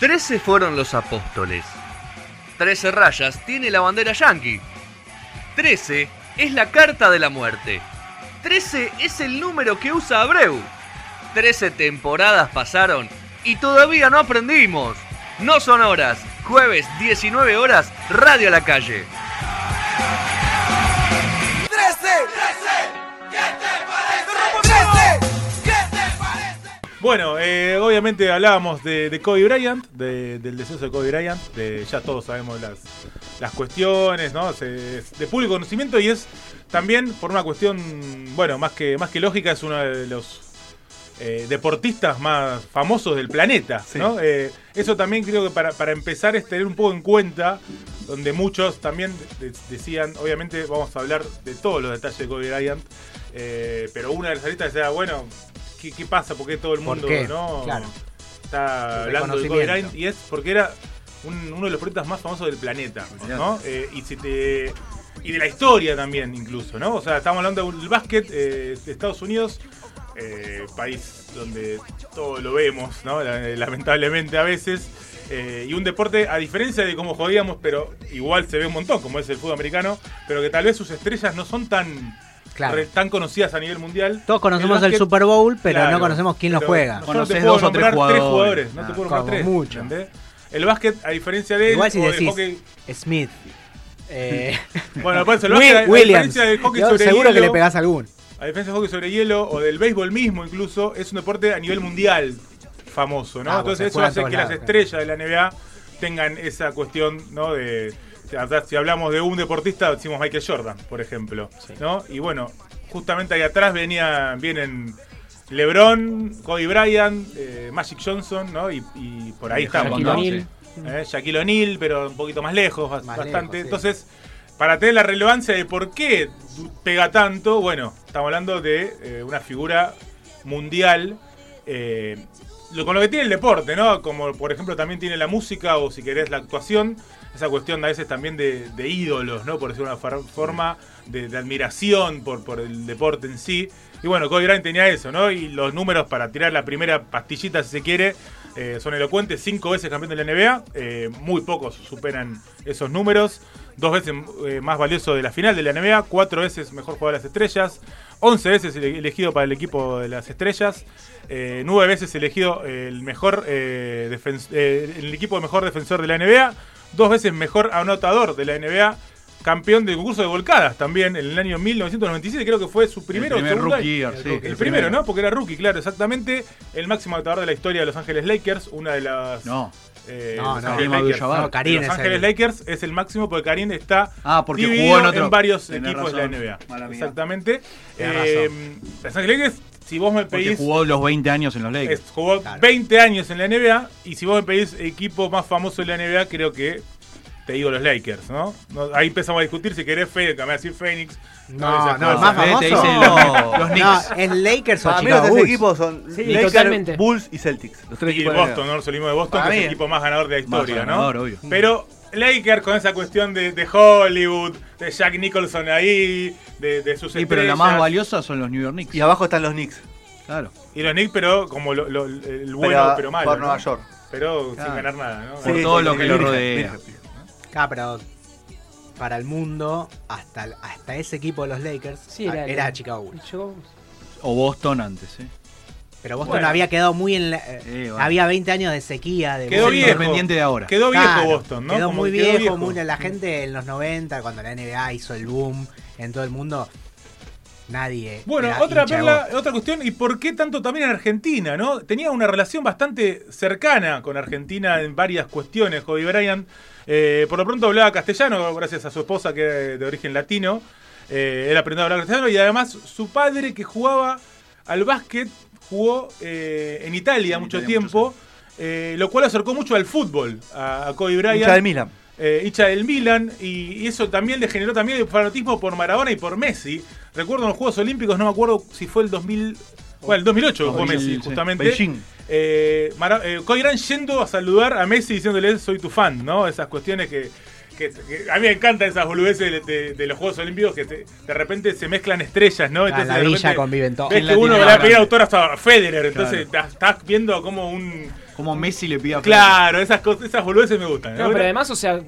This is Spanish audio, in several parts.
Trece fueron los apóstoles. Trece rayas tiene la bandera yankee. Trece es la carta de la muerte. Trece es el número que usa Abreu. Trece temporadas pasaron y todavía no aprendimos. No son horas. Jueves 19 horas, Radio a la calle. Bueno, eh, obviamente hablábamos de, de Kobe Bryant, de- del deceso de Kobe Bryant, de, ya todos sabemos las, las cuestiones, ¿no? Se- es de público conocimiento y es también por una cuestión, bueno, más que, más que lógica, es uno de los eh, deportistas más famosos del planeta, ¿no? Eh, eso también creo que para, para empezar es tener un poco en cuenta, donde muchos también de- decían, obviamente vamos a hablar de todos los detalles de Kobe Bryant, eh, pero una de las aristas decía, bueno, ¿qué, qué pasa? ¿Por qué todo el ¿Por mundo qué? no Claro. está hablando de Kobe. Bryant? Y es porque era un- uno de los deportistas más famosos del planeta, ¿no? Eh, y si te y de la historia también incluso, ¿no? O sea, estamos hablando del básquet eh, de Estados Unidos, eh, país donde todo lo vemos, ¿no? La- Lamentablemente a veces. eh, y un deporte, a diferencia de como jodíamos, pero igual se ve un montón, como es el fútbol americano, pero que tal vez sus estrellas no son tan, Claro. re- tan conocidas a nivel mundial. Todos conocemos el básquet- Super Bowl, pero Claro, no conocemos quién lo pero juega. no solo puedo dos o tres nombrar tres jugadores. jugadores, no te Ah, puedo nombrar como tres. mucho. ¿entendés? El básquet, a diferencia de él, Igual si o del decís hockey, Smith. eh, Bueno, por eso, el básquet, a- a Williams. diferencia del hockey Yo sobre seguro que hielo, le pegás a alguno. a diferencia del hockey sobre hielo o del béisbol mismo incluso, es un deporte a nivel mundial famoso, ¿no? Ah, pues se Entonces eso juega en hace todos que las estrellas de la NBA tengan esa cuestión, ¿no? De si hablamos de un deportista, decimos Michael Jordan, por ejemplo, ¿no? Y bueno, justamente ahí atrás venía, vienen LeBron, Kobe Bryant, eh, Magic Johnson, ¿no? Y, y por ahí estamos, Shaquille ¿no? O'Neal. Eh, Shaquille O'Neal, pero un poquito más lejos, Más bastante. lejos, sí. Entonces, para tener la relevancia de por qué pega tanto, bueno, estamos hablando de eh, una figura mundial. Lo- con lo que tiene el deporte, ¿no? Como por ejemplo también tiene la música o si querés la actuación, esa cuestión a veces también de, ídolos, ¿no? Por decirlo de una forma, de, admiración por, por el deporte en sí. Y bueno, Kobe Bryant tenía eso, ¿no? Y los números para tirar la primera pastillita, si se quiere, eh, son elocuentes. Cinco veces campeón de la NBA, eh, muy pocos superan esos números. Dos veces eh, más valioso de la final de la NBA, cuatro veces mejor jugador de las estrellas, once veces ele- elegido para el equipo de las estrellas, eh, nueve veces elegido el mejor eh, eh, el equipo de mejor defensor de la NBA, dos veces mejor anotador de la NBA, campeón del concurso de volcadas también en el año 1997, creo que fue su primero primer o segundo rookie year, sí, el, el primero, primero. ¿no? Porque era rookie, claro, exactamente. El máximo anotador de la historia de Los Ángeles Lakers, una de las No. Eh, No, Los no. Lakers. No, Karim Los es Ángeles el- Lakers es el máximo porque Karim está Ah, porque dividido jugó en otro. varios Tenés equipos razón. de la NBA. Exactamente. Eh, Los Ángeles Lakers, si vos me Porque pedís jugó los 20 años en los Lakers. es- jugó Claro. 20 años en la NBA y si vos me pedís equipo más famoso de la NBA, creo que te digo los Lakers, ¿no? No, ahí empezamos a discutir si querés Fe, que me decir Phoenix. No, esas no, el más famoso. Te dicen No, los, los no, Knicks. es Lakers o Para mí Chicago los tres Bulls. equipos son Sí, Lakers, totalmente. Bulls y Celtics. Los tres Y equipos Boston, ¿no? Salimos de Boston, Para que es mí el equipo más ganador de la Más historia, ganador, ¿no? obvio. Pero Lakers con esa cuestión de, de Hollywood, de Jack Nicholson ahí, de, de sus Sí, pero la estrellas. más valiosa son los New York Knicks. Y abajo están los Knicks. Claro. Y los Knicks, pero como lo- lo- el bueno, pero, malo. Por ¿no? Nueva York. Pero Claro. sin ganar nada, ¿no? Por Sí, todo sí, lo sí, que lo rodea. Ah, pero para el mundo, hasta, hasta ese equipo de los Lakers, Sí, ah, era, era, Chicago Bulls. O Boston antes, ¿eh? Pero Boston Bueno. había quedado muy en la, eh, bueno. Había 20 años de sequía. De Quedó Boston. viejo. Independiente de ahora. Quedó viejo Claro, Boston, ¿no? Quedó Como muy que viejo, muy- la gente en los 90, cuando la NBA hizo el boom en todo el mundo, nadie. Bueno, era otra perla, otra cuestión, ¿y por qué tanto también en Argentina, no? Tenía una relación bastante cercana con Argentina en varias cuestiones, Kobe Bryant. Eh, por lo pronto hablaba castellano, gracias a su esposa que era de origen latino. Eh, él aprendió a hablar castellano y además su padre que jugaba al básquet jugó eh, en Italia En mucho Italia tiempo, eh, lo cual acercó mucho al fútbol a, a Kobe Bryant Hincha del Milan. eh, hincha del Milan y, y eso también le generó también el fanatismo por Maradona y por Messi. Recuerdo en los Juegos Olímpicos, no me acuerdo si fue el 2000, bueno, el 2008 que jugó 2000, Messi, sí. justamente. Beijing. Eh, Mara- eh, yendo a saludar a Messi diciéndole soy tu fan, ¿no? Esas cuestiones que, que- que a mí me encantan esas boludeces de, de- de los Juegos Olímpicos que te- de repente se mezclan estrellas, ¿no? Ah, en la de repente conviven todos. Ves ¿Quién que uno le va a pedir a Federer, entonces estás viendo como un Como Messi le pide a Claro, esas cosas, esas boludeces me gustan. No, pero además, o sea,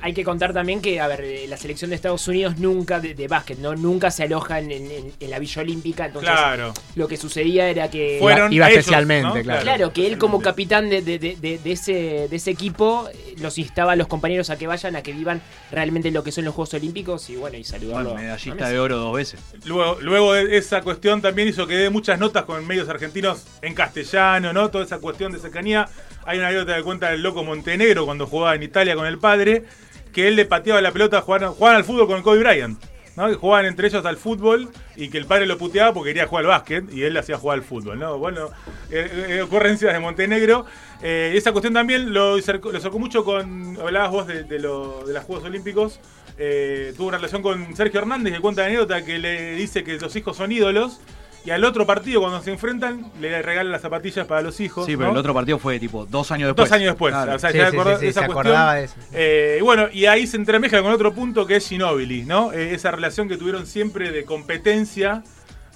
hay que contar también que, a ver, eh, la selección de Estados Unidos nunca, de, de básquet, ¿no? Nunca se aloja en, en- en la Villa Olímpica, entonces Claro. lo que sucedía era que... Fueron iba ellos, especialmente, ¿no? claro. Claro, que él como capitán de, de- de- de- de ese, de ese equipo eh, los instaba a los compañeros a que vayan, a que vivan realmente lo que son los Juegos Olímpicos y bueno, y saludarlo. Bueno, a medallista de oro dos veces. Luego, luego de esa cuestión también hizo que dé muchas notas con medios argentinos en castellano, ¿no? Toda esa cuestión de cercanía. Hay una anécdota que cuenta el loco Montenegro cuando jugaba en Italia con el padre, que él le pateaba la pelota, jugaban, jugaban al fútbol con Kobe Bryant. Que jugaban entre ellos al fútbol y que el padre lo puteaba porque quería jugar al básquet y él le hacía jugar al fútbol. ¿no? Bueno, eh, eh, ocurrencias de Montenegro. Eh, esa cuestión también lo lo acercó mucho con. Hablabas vos de, de, de los Juegos Olímpicos. Eh, tuvo una relación con Sergio Hernández que cuenta la anécdota que le dice que los hijos son ídolos. Y al otro partido, cuando se enfrentan, le regalan las zapatillas para los hijos. Sí, pero ¿no? el otro partido fue tipo dos años después. Dos años después. Claro. O sea, Sí, ya sí, acordó- sí, sí, esa se cuestión. acordaba de eso. Eh, y bueno, y ahí se entremezcla con otro punto que es Ginobili, ¿no? Eh, esa relación que tuvieron siempre de competencia,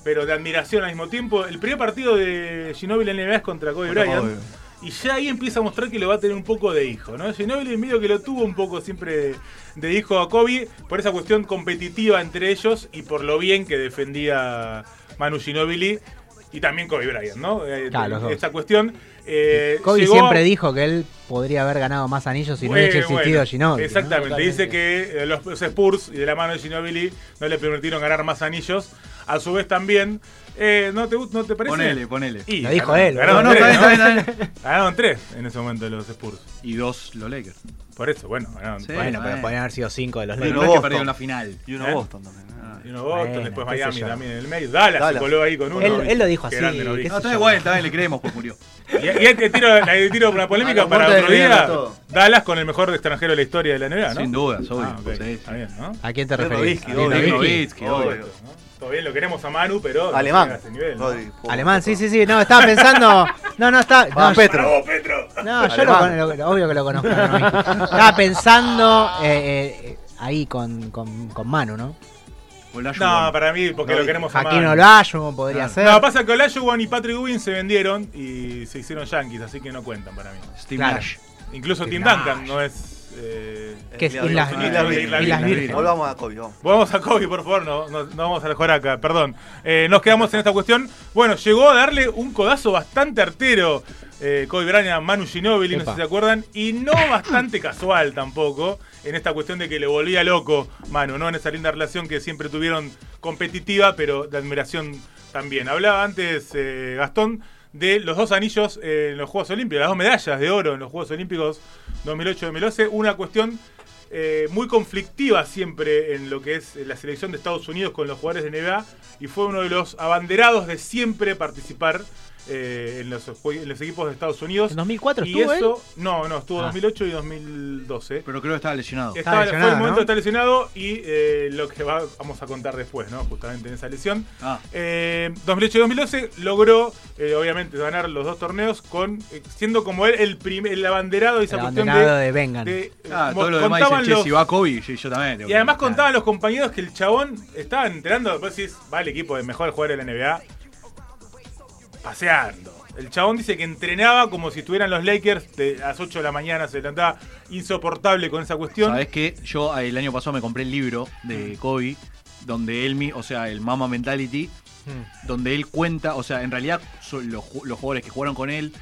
pero de admiración al mismo tiempo. El primer partido de Ginobili en la NBA es contra Kobe Bryant. Y ya ahí empieza a mostrar que lo va a tener un poco de hijo, ¿no? Ginobili medio que lo tuvo un poco siempre de hijo a Kobe por esa cuestión competitiva entre ellos y por lo bien que defendía Manu Ginobili y también Kobe Bryant, ¿no? Eh, Claro, esta cuestión. eh, Kobe llegó- siempre dijo que él podría haber ganado más anillos si no hubiese existido bueno, Ginobili. ¿no? Exactamente. Dice que eh, los, los Spurs y de la mano de Ginobili no le permitieron ganar más anillos. A su vez también. eh, ¿no, te, ¿No te parece? Ponele, ponele. Y Lo dijo ganaron- él, Ganaron, No, no, tres, está bien, ¿no? está bien, está bien. Ganaron tres en ese momento los Spurs. Y dos los Lakers. Por eso, bueno, ganaron Sí. tres. Bueno, pero podrían haber sido cinco de los Lakers. no es que perdieron la final. Y uno ¿Eh? Boston también. Ah. Y uno Boston, Bueno, después Miami también en el medio. Dallas, Dallas. se coló ahí con uno. Él- él lo dijo así, grande, ¿no? qué ¿Viste? No, está igual, está bien, le creemos, pues murió. Y, y ahí te tiro, te tiro una A polémica para otro día. Dallas con el mejor extranjero de la historia de la NBA, ¿no? Sin duda, obvio. Ah, ok. Sí, sí. Está bien, ¿no? ¿A quién te referís? Nowitzki, ¿A Dirk obvio. Bien, lo queremos a Manu, pero. no Alemán. llega a ese nivel, ¿no? Rodri, por Alemán, sí, sí, sí. No, estaba pensando. No, no, está. No, Petro. ¡Bravo, Petro! No, yo lo, lo- obvio que lo conozco. ¿no? Estaba pensando eh, eh, ahí con, con, con Manu, ¿no? No, para mí, porque No, lo queremos a Jaquín Manu. Olajuwon podría Claro. ser. No, pasa que Olajuwon y Patrick Ewing se vendieron y se hicieron yankees, así que no cuentan para mí. Steve Claro. Nash. Incluso Steve Tim Nash. Duncan no es. Eh, ¿Qué es Islas Vírgenes. Volvamos a Kobe, vamos. Vamos a Kobe, por favor, no, no, no vamos a jugar acá, perdón. Eh, nos quedamos en esta cuestión. Bueno, llegó a darle un codazo bastante artero eh, Kobe Bryant a Manu Ginobili, no sé si se acuerdan, y no bastante casual tampoco, en esta cuestión de que le volvía loco Manu, ¿no? En esa linda relación que siempre tuvieron competitiva, pero de admiración también. Hablaba antes eh, Gastón de los dos anillos en los Juegos Olímpicos, las dos medallas de oro en los Juegos Olímpicos 2008-2012, una cuestión eh, muy conflictiva siempre en lo que es la selección de Estados Unidos con los jugadores de NBA y fue uno de los abanderados de siempre participar eh, en, los, jue- en los equipos de Estados Unidos. ¿En 2004 y estuvo él? no, no, estuvo Ah. 2008 y 2012. Pero creo que estaba lesionado. Estaba- lesionado, fue el momento ¿no? de estar lesionado y eh, lo que va- vamos a contar después, ¿no? Justamente en esa lesión. Ah, Eh, 2008 y 2012 logró, eh, obviamente, ganar los dos torneos con eh, siendo como él el, primer, el abanderado de esa El cuestión abanderado de, de Vengan. de- ah todo lo demás contaban dice, che, los- si va Kobe, sí, yo también. y además contaban los compañeros que el chabón estaba enterando, después decís, va el equipo de mejor jugador de la NBA, paseando. El chabón dice que entrenaba como si estuvieran los Lakers de a las 8 de la mañana, se levantaba insoportable con esa cuestión. ¿Sabes qué? Yo eh, el año pasado me compré el libro Mm. de Kobe, donde él, o sea, el Mama Mentality, Hmm. donde él cuenta, o sea, en realidad son los, los jugadores que jugaron con él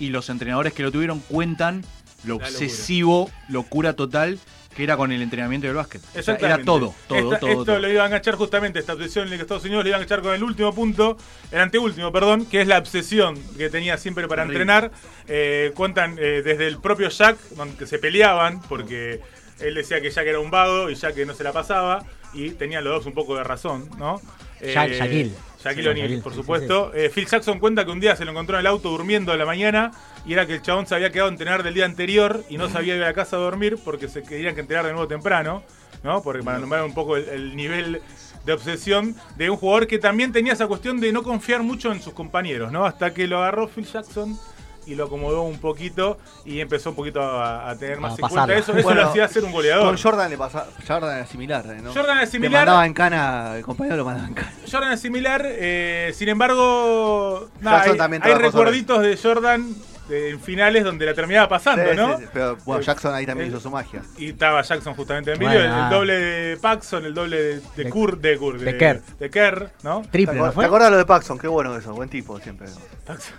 y los entrenadores que lo tuvieron cuentan lo obsesivo, locura total que era con el entrenamiento del básquet. O sea, era Exactamente. todo, todo, Esta- todo. Esto todo. lo iban a enganchar justamente, esta obsesión en la que Estados Unidos lo iban a enganchar con el último punto, el anteúltimo, perdón, que es la obsesión que tenía siempre para entrenar. Eh, cuentan eh, desde el propio Jack, donde se peleaban, porque él decía que Jack era un vago y Jack que no se la pasaba, y tenían los dos un poco de razón, ¿no? Jack- Shaquille. Shaquille O'Neal, por supuesto. Eh, Phil Jackson cuenta que un día se lo encontró en el auto durmiendo a la mañana y era que el chabón se había quedado a entrenar del día anterior y no sabía ir a la casa a dormir porque se querían que entrenar de nuevo temprano, ¿no? Porque para nombrar un poco el, el nivel de obsesión de un jugador que también tenía esa cuestión de no confiar mucho en sus compañeros, ¿no? Hasta que lo agarró Phil Jackson y lo acomodó un poquito y empezó un poquito a, a tener más A en cuenta eso. Eso Bueno, lo hacía ser un goleador. Con Jordan le pasa, Jordan era similar, ¿eh, ¿no? Jordan es Te similar. mandaba en cana, el compañero lo mandaba en cana. Jordan es similar, eh, sin embargo, nada, Jackson hay, también hay recuerditos de Jordan en finales donde la terminaba pasando, Sí, ¿no? sí, sí, Pero bueno, Eh, Jackson ahí también eh, hizo su magia. Y estaba Jackson justamente en Bueno, vídeo, el, el doble de Paxson, el doble de, de De- Kurt, de Kurt, de Kerr. de Kerr, ¿no? ¿Te, Triple, ¿no acor- fue? te acordás lo de Paxson? Qué bueno eso, buen tipo siempre. Paxson.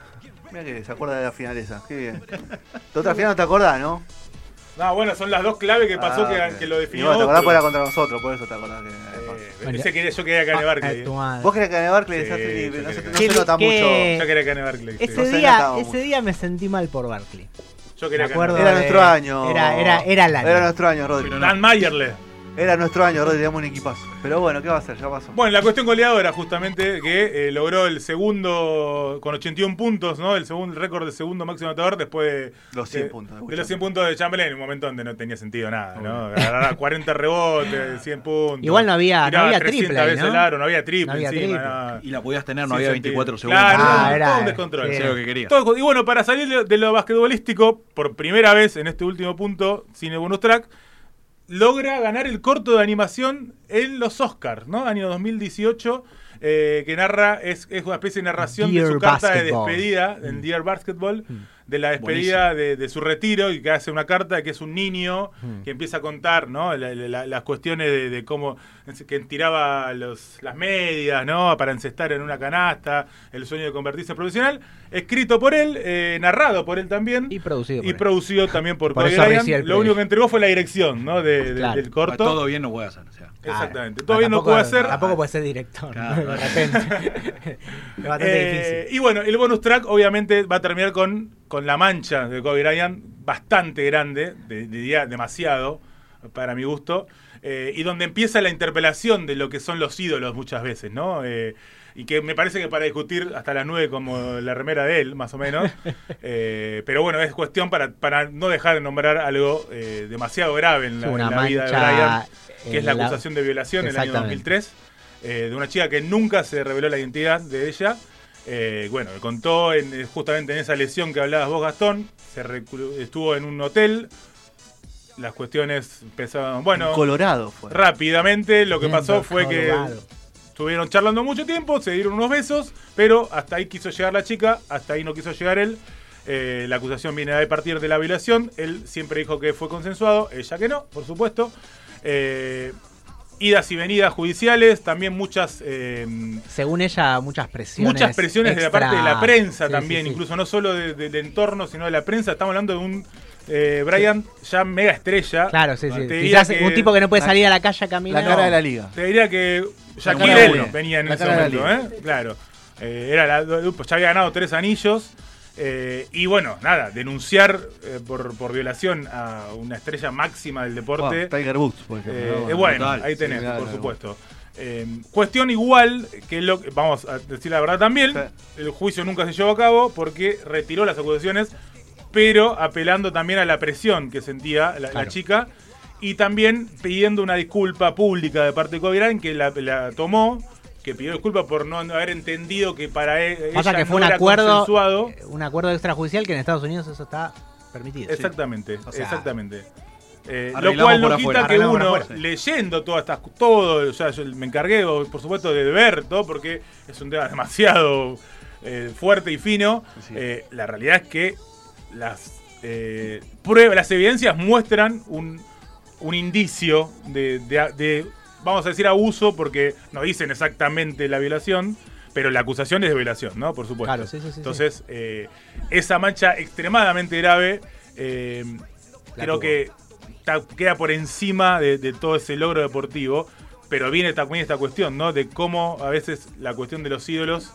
Mira que se acuerda de la final esa, qué bien. De otra final no te acordás, ¿no? No, bueno, son las dos claves que pasó Ah, que, ok. que lo Y definió. bueno, te acordás otro. porque era contra nosotros, por eso te acordás que. Eh, Bueno. ese quería, yo quería que gane Barkley. Eh, tu madre. Vos querés que gane Barkley, Sí, yo no, se, no que- se nota que- mucho. Yo quería que gane Barkley. sí. Ese día, ese día me sentí mal por Barkley. Yo Me quería que acuerdo gane Era de- nuestro año. Era, era, era el año. Era nuestro año, Rodri. Pero no. Dan Mayerle. Era nuestro año, Rodri, teníamos un equipazo. Pero bueno, ¿qué va a hacer? Ya pasó. Bueno, la cuestión goleadora, justamente, que eh, logró el segundo con 81 puntos, ¿no? El segundo el récord de segundo máximo anotador después de Los 100 de- puntos, De los 100 puntos de Chamberlain, en un momento donde no tenía sentido nada, ¿no? Agarrar 40 rebotes, 100 puntos. Igual no había- no había 300 triple veces ¿no? aro, no había triple No había encima, triple. no. Y la podías tener, no Sin había sentido. 24 segundos. Claro, Ah, todo era- un descontrol. sí. Hacía lo que quería. Todo- y bueno, para salir de, de lo basquetbolístico, por primera vez en este último punto, Cine Bonus Track, logra ganar el corto de animación en los Oscars, ¿no? Año 2018, eh, que narra, es, es una especie de narración de su carta Basketball. de despedida, en Mm. Dear Basketball, de la despedida de, de su retiro, y que hace una carta de que es un niño Mm. que empieza a contar, ¿no? La- la- las cuestiones de, de cómo que tiraba los, las medias, ¿no? Para encestar en una canasta, el sueño de convertirse en profesional, escrito por él, eh, narrado por él también. Y producido. Y por él. producido también por, Por el Lo único que entregó fue la dirección ¿no? de- Claro. del corto. Todo bien no puede hacer. O sea. Exactamente. Ah, Todavía no puede hacer. Tampoco puede ser director. Claro. ¿no? De repente. es bastante Eh, difícil. y bueno, el bonus track obviamente va a terminar con, con la mancha de Kobe Bryant bastante grande, de- diría demasiado para mi gusto, eh, y donde empieza la interpelación de lo que son los ídolos muchas veces, ¿no? Eh, y que me parece que para discutir hasta las nueve como la remera de él, más o menos. Eh, pero bueno, es cuestión para, para no dejar de nombrar algo eh, demasiado grave en la, en vida de Bryant, que es la la- acusación de violación en el año Exactamente. 2003 eh, de una chica que nunca se reveló la identidad de ella. Eh, bueno, contó en- eh, justamente en esa lesión que hablabas vos, Gastón. Se estuvo en un hotel. Las cuestiones empezaron. Bueno, Colorado fue. rápidamente lo que Bien, pasó fue que estuvieron charlando mucho tiempo, se dieron unos besos, pero hasta ahí quiso llegar la chica, hasta ahí no quiso llegar él. Eh, la acusación viene de partir de la violación. Él siempre dijo que fue consensuado, ella que no, por supuesto. Eh, idas y venidas judiciales, también muchas eh, Según ella, muchas presiones. muchas presiones de la parte de la prensa Sí, también, sí, sí. incluso no solo de- de- del entorno, sino de la prensa. Estamos hablando de un eh, Brian ya mega estrella. Claro, sí, sí. te diría Quizás un tipo que no puede salir a la calle a caminar. La cara de la liga. Te diría que Shaquille venía en La ese momento, ¿eh? Claro. Eh, era la- pues ya había ganado tres anillos. Eh, y bueno, nada, denunciar eh, por, por violación a una estrella máxima del deporte. Bueno, Tiger Woods, por ejemplo. Eh, ¿no? bueno, ahí sí, tenés, claro, por supuesto. Eh, cuestión igual, que lo que- vamos a decir la verdad también, Sí. el juicio nunca se llevó a cabo porque retiró las acusaciones, pero apelando también a la presión que sentía la, chica y también pidiendo una disculpa pública de parte de Bryant que la, la tomó, que pidió disculpas por no haber entendido que para e- Pasa que fue no un acuerdo, eh, un acuerdo extrajudicial que en Estados Unidos eso está permitido. Exactamente, O sea, exactamente. Eh, lo cual no quita afuera. que uno, afuera. leyendo todas estas, todo, o sea, yo me encargué, por supuesto, de ver todo, porque es un tema demasiado eh, fuerte y fino. Sí. Eh, la realidad es que las pruebas, las evidencias muestran un, un indicio de, de- de, vamos a decir, abuso, porque no dicen exactamente la violación, pero la acusación es de violación, ¿no? Por supuesto. Claro, sí, sí, sí. Entonces, eh, esa mancha extremadamente grave, eh, creo tuvo. que queda por encima de, de todo ese logro deportivo, pero viene también esta cuestión, ¿no? De cómo a veces la cuestión de los ídolos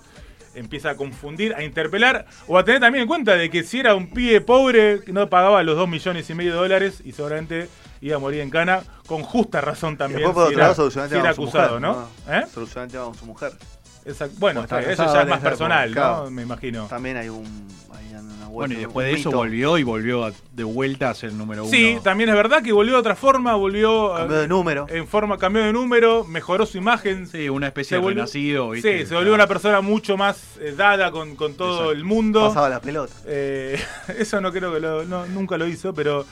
empieza a confundir, a interpelar, o a tener también en cuenta de que si era un pibe pobre no pagaba los 2 millones y medio de dólares y seguramente iba a morir en cana, con justa razón Y también. después por si otro era, lado si era acusado, mujer, ¿no? ¿Eh? Con su mujer. Exacto. Bueno, eso ya es más personal, claro. ¿no? Me imagino. También hay un. Hay una Bueno, y después de eso volvió y volvió a- de vuelta a ser el número uno. Sí, también es verdad que volvió de otra forma, volvió Cambió de número. en forma, cambió de número, mejoró su imagen. Sí, una especie de volvió- renacido. ¿viste? Sí, se volvió una persona mucho más eh, dada con, con todo Exacto. el mundo. Pasaba la pelota. Eh, eso no creo que lo, no- nunca lo hizo, pero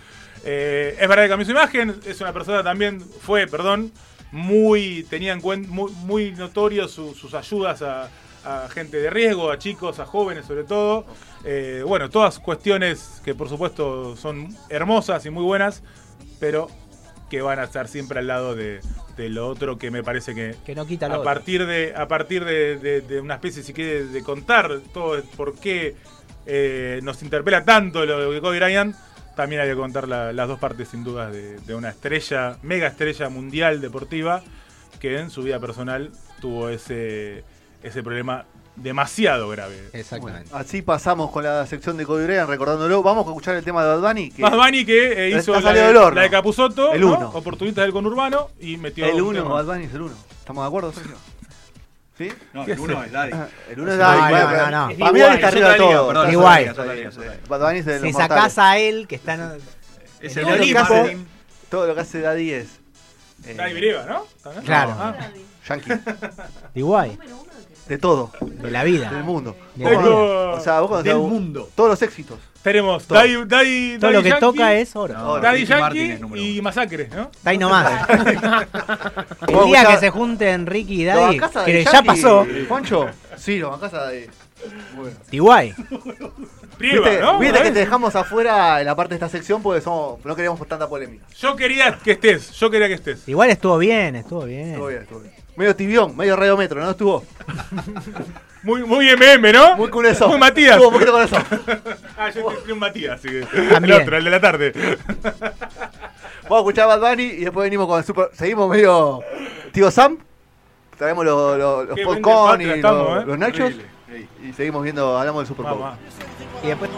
eh, es verdad que cambió su imagen. Es una persona también, fue, perdón, muy, tenía en cuenta, muy, muy notorio su- sus ayudas a, a gente de riesgo, a chicos, a jóvenes sobre todo. Eh, bueno, todas cuestiones que por supuesto son hermosas y muy buenas, pero que van a estar siempre al lado de, de lo otro que me parece que Que no quita lo a partir de a partir de, una especie si quiere de contar todo por qué eh, nos interpela tanto lo de Kobe Bryant también hay que contar la- las dos partes sin dudas de, de una estrella mega estrella mundial deportiva que en su vida personal tuvo ese ese problema demasiado grave Exactamente. Así pasamos con la sección de Kobe Bryant recordándolo. Vamos a escuchar el tema de Bad Bunny. Que Bad Bunny que eh, hizo la de, del horno. la de Capusotto, El ¿no? uno. oportunistas del conurbano y metió el un 1, tema. Bad Bunny es el 1. ¿Estamos de acuerdo, Sergio? ¿Sí? No, ¿Qué el uno hace? es Daddy. Ah, El 1 es No, Daddy. no, no, no. Es Para mí igual, Daddy está es arriba de todo. Igual. Si sacás a él, que está en- Es el Olimpo. Todo lo que hace Daddy es. eh, Daddy Brieva, ¿no? Claro. Ah. Yankee. de Iguay, De todo. de la vida. Del mundo. De la vida. O sea, vos cuando Del mundo. Todos los éxitos. Tenemos Todo. Daddy, Daddy, Todo lo que Yankee, toca es oro. No, Daddy Yankee y. Masacre, ¿no? Está ahí nomás. El día que se junten Ricky y ¿Lo Daddy, que Daddy ya pasó, Juancho? Sí, lo bancás a Daddy. Bueno. Brieva, Viste, ¿no? viste que te dejamos afuera en la parte de esta sección porque somos, no queríamos tanta polémica. Yo quería que estés, yo quería que estés. Igual estuvo bien, estuvo bien. Estuvo bien, estuvo bien. Medio tibión, medio radiometro, ¿no? Estuvo. Muy, muy MM, ¿no? Muy con eso. Muy Matías. Estuvo un poquito con eso. Ah, yo estoy un Matías, así que. También. El otro, el de la tarde. Vamos a escuchar a Bad Bunny y después venimos con el super. Seguimos medio. Tío Sam. Traemos los, los, los popcorn y estamos, los, ¿eh? los nachos. Y seguimos viendo, hablamos del Super Bowl. Y después